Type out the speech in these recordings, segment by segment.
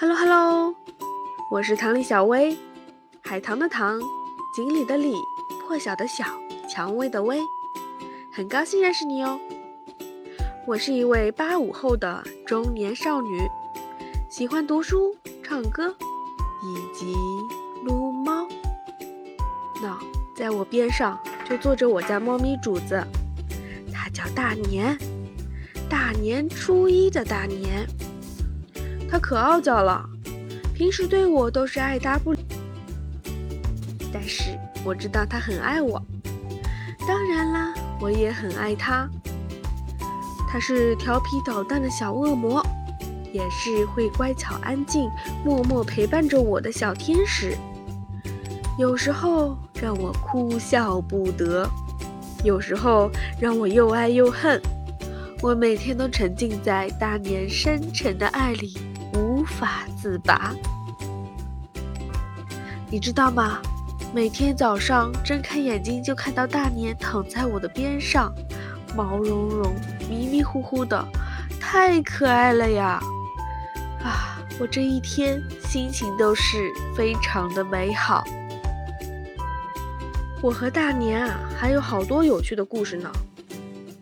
Hello Hello，我是唐里小薇，海棠的棠，锦鲤的鲤，破晓的晓，蔷薇的薇，很高兴认识你哦。我是一位八五后的中年少女，喜欢读书、唱歌以及撸猫。那在我边上就坐着我家猫咪主子，它叫大年，大年初一的大年。它可傲娇了，平时对我都是爱答不理，但是我知道它很爱我。当然啦，我也很爱它。它是调皮捣蛋的小恶魔，也是会乖巧安静、默默陪伴着我的小天使。有时候让我哭笑不得，有时候让我又爱又恨。我每天都沉浸在大年深沉的爱里。无法自拔，你知道吗？每天早上睁开眼睛就看到大年躺在我的边上，毛茸茸、迷迷糊糊的，太可爱了呀！啊，我这一天心情都是非常的美好。我和大年啊，还有好多有趣的故事呢，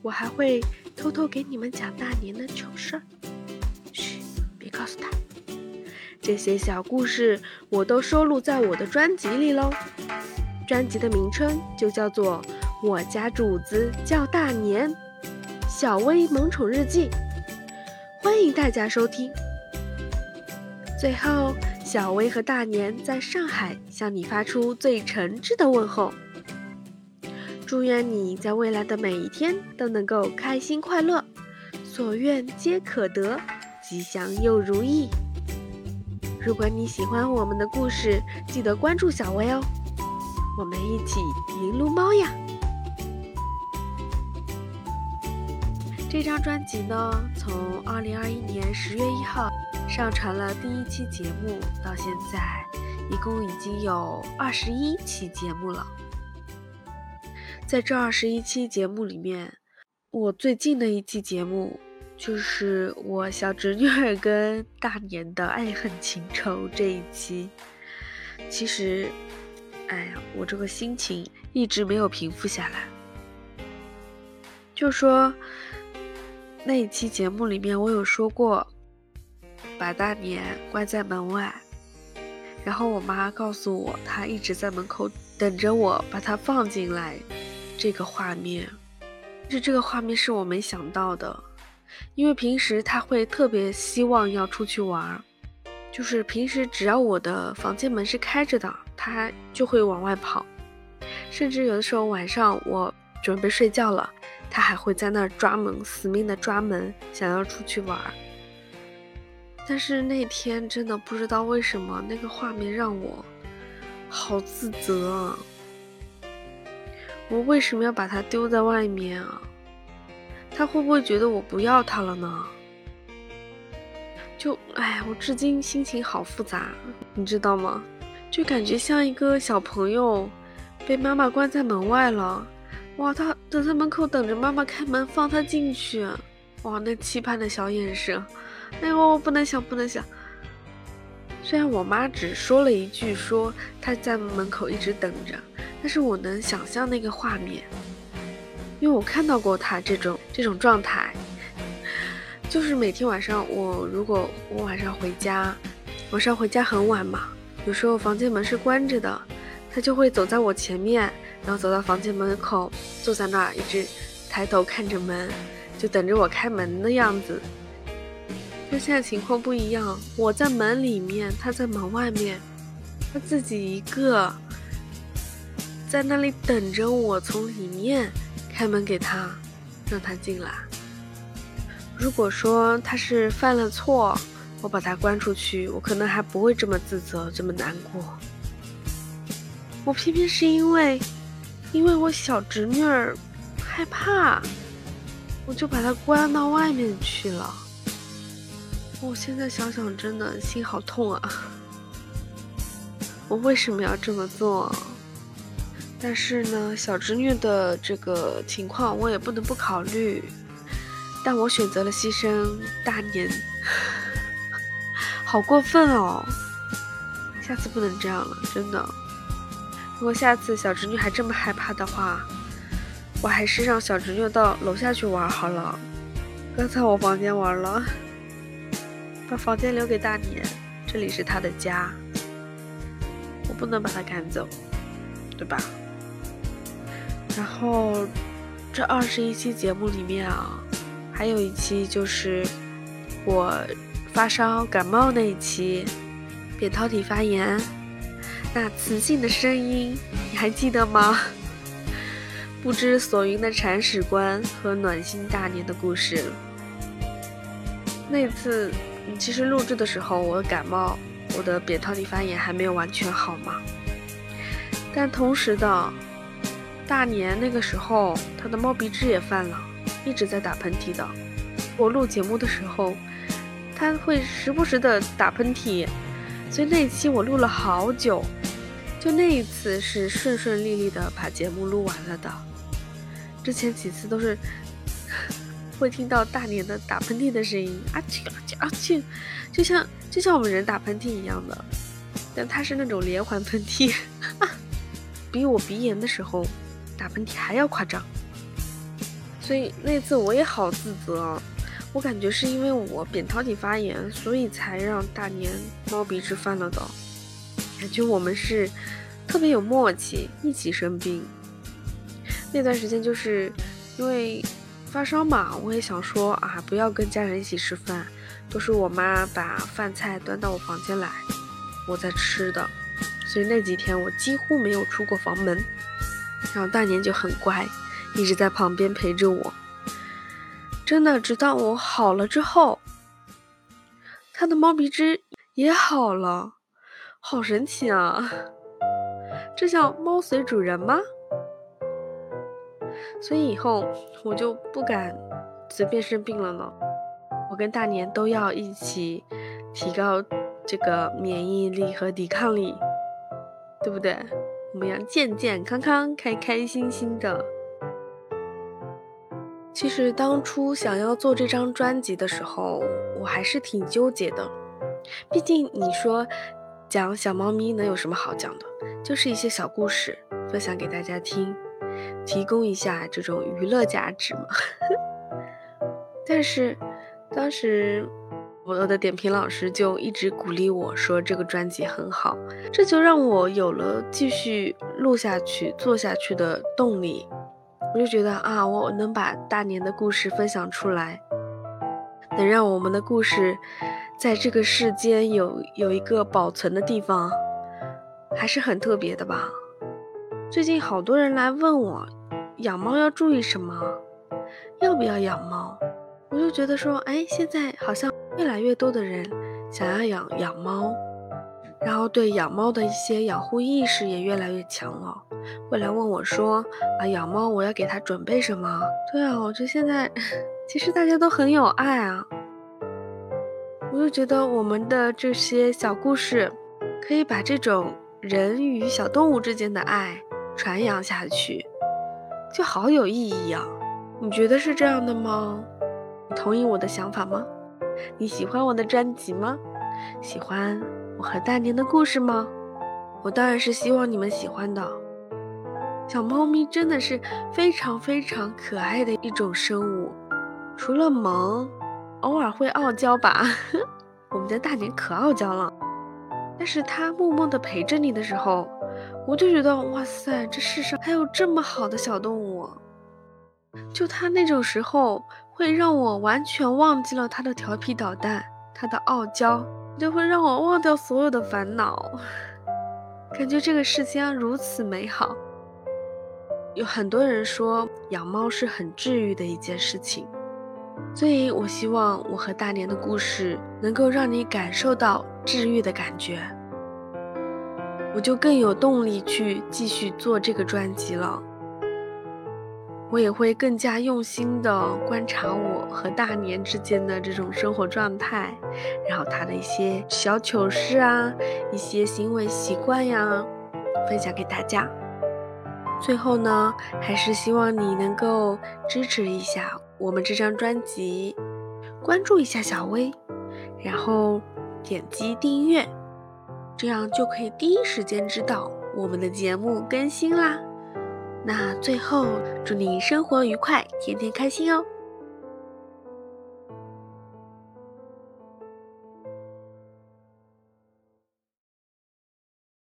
我还会偷偷给你们讲大年的糗事儿。告诉他，这些小故事我都收录在我的专辑里喽。专辑的名称就叫做《我家主子叫大年》，小薇萌宠日记，欢迎大家收听。最后，小薇和大年在上海向你发出最诚挚的问候，祝愿你在未来的每一天都能够开心快乐，所愿皆可得。吉祥又如意。如果你喜欢我们的故事，记得关注小薇哦，我们一起迎撸猫呀！这张专辑呢，从二零二一年十月一号上传了第一期节目，到现在一共已经有二十一期节目了。在这二十一期节目里面，我最近的一期节目。就是我小侄女儿跟大年的爱恨情仇这一期，其实，哎呀，我这个心情一直没有平复下来。就说那一期节目里面，我有说过把大年关在门外，然后我妈告诉我，她一直在门口等着我把它放进来。这个画面，是这个画面是我没想到的。因为平时他会特别希望要出去玩，就是平时只要我的房间门是开着的，他就会往外跑。甚至有的时候晚上我准备睡觉了，他还会在那儿抓门，死命的抓门，想要出去玩。但是那天真的不知道为什么那个画面让我好自责啊，我为什么要把它丢在外面啊？他会不会觉得我不要他了呢？就哎，我至今心情好复杂，你知道吗？就感觉像一个小朋友被妈妈关在门外了，哇，他等在门口等着妈妈开门放他进去，哇，那期盼的小眼神，哎呦，我不能想，不能想。虽然我妈只说了一句，说她在门口一直等着，但是我能想象那个画面。因为我看到过他这种这种状态，就是每天晚上，我如果我晚上回家，晚上回家很晚嘛，有时候房间门是关着的，他就会走在我前面，然后走到房间门口，坐在那儿，一直抬头看着门，就等着我开门的样子。跟现在情况不一样，我在门里面，他在门外面，他自己一个在那里等着我从里面。开门给他，让他进来。如果说他是犯了错，我把他关出去，我可能还不会这么自责，这么难过。我偏偏是因为，因为我小侄女儿害怕，我就把她关到外面去了。我现在想想，真的心好痛啊！我为什么要这么做？但是呢，小侄女的这个情况我也不能不考虑，但我选择了牺牲大年，好过分哦！下次不能这样了，真的。如果下次小侄女还这么害怕的话，我还是让小侄女到楼下去玩好了。刚才我房间玩了，把房间留给大年，这里是他的家，我不能把他赶走，对吧？然后这二十一期节目里面啊，还有一期就是我发烧感冒那一期，扁桃体发炎。那磁性的声音，你还记得吗？不知所云的铲屎官和暖心大年的故事。那次，其实录制的时候，我感冒，我的扁桃体发炎还没有完全好嘛。但同时的，大年那个时候，他的猫鼻支也犯了，一直在打喷嚏的。我录节目的时候，他会时不时的打喷嚏。所以那期我录了好久，就那一次是顺顺利利的把节目录完了的。之前几次都是 会听到大年的打喷嚏的声音，啊嚏啊嚏啊嚏，就像就像我们人打喷嚏一样的，但他是那种连环喷嚏，比我鼻炎的时候打喷嚏还要夸张。所以那次我也好自责。我感觉是因为我扁桃体发炎，所以才让大年猫鼻支犯了的。感觉我们是特别有默契，一起生病。那段时间就是因为发烧嘛，我也想说啊，不要跟家人一起吃饭，都是我妈把饭菜端到我房间来，我在吃的。所以那几天我几乎没有出过房门，然后大年就很乖，一直在旁边陪着我。真的，直到我好了之后，他的猫鼻支也好了，好神奇啊！这叫猫随主人吗？所以以后我就不敢随便生病了呢。我跟大年都要一起提高这个免疫力和抵抗力，对不对？我们要健健康康、开开心心的。其实当初想要做这张专辑的时候，我还是挺纠结的。毕竟你说讲小猫咪能有什么好讲的？就是一些小故事分享给大家听，提供一下这种娱乐价值嘛。但是当时我的点评老师就一直鼓励我说这个专辑很好，这就让我有了继续录下去、做下去的动力。我就觉得啊，我能把大年的故事分享出来，能让我们的故事在这个世间有有一个保存的地方，还是很特别的吧。最近好多人来问我，养猫要注意什么，要不要养猫？我就觉得说，哎，现在好像越来越多的人想要养养猫。然后对养猫的一些养护意识也越来越强了，会来问我说：“啊，养猫我要给它准备什么？”对啊，我觉得现在 其实大家都很有爱啊，我就觉得我们的这些小故事可以把这种人与小动物之间的爱传扬下去，就好有意义啊！你觉得是这样的吗？你同意我的想法吗？你喜欢我的专辑吗？喜欢。我和大年的故事吗？我当然是希望你们喜欢的。小猫咪真的是非常非常可爱的一种生物，除了萌，偶尔会傲娇吧。我们家大年可傲娇了，但是它默默地陪着你的时候，我就觉得哇塞，这世上还有这么好的小动物。就他那种时候，会让我完全忘记了他的调皮捣蛋，他的傲娇。就会让我忘掉所有的烦恼，感觉这个世间如此美好。有很多人说养猫是很治愈的一件事情，所以我希望我和大年的故事能够让你感受到治愈的感觉，我就更有动力去继续做这个专辑了。我也会更加用心的观察我和大年之间的这种生活状态，然后他的一些小糗事啊，一些行为习惯呀，分享给大家。最后呢，还是希望你能够支持一下我们这张专辑，关注一下小薇，然后点击订阅，这样就可以第一时间知道我们的节目更新啦。那最后，祝你生活愉快，天天开心哦！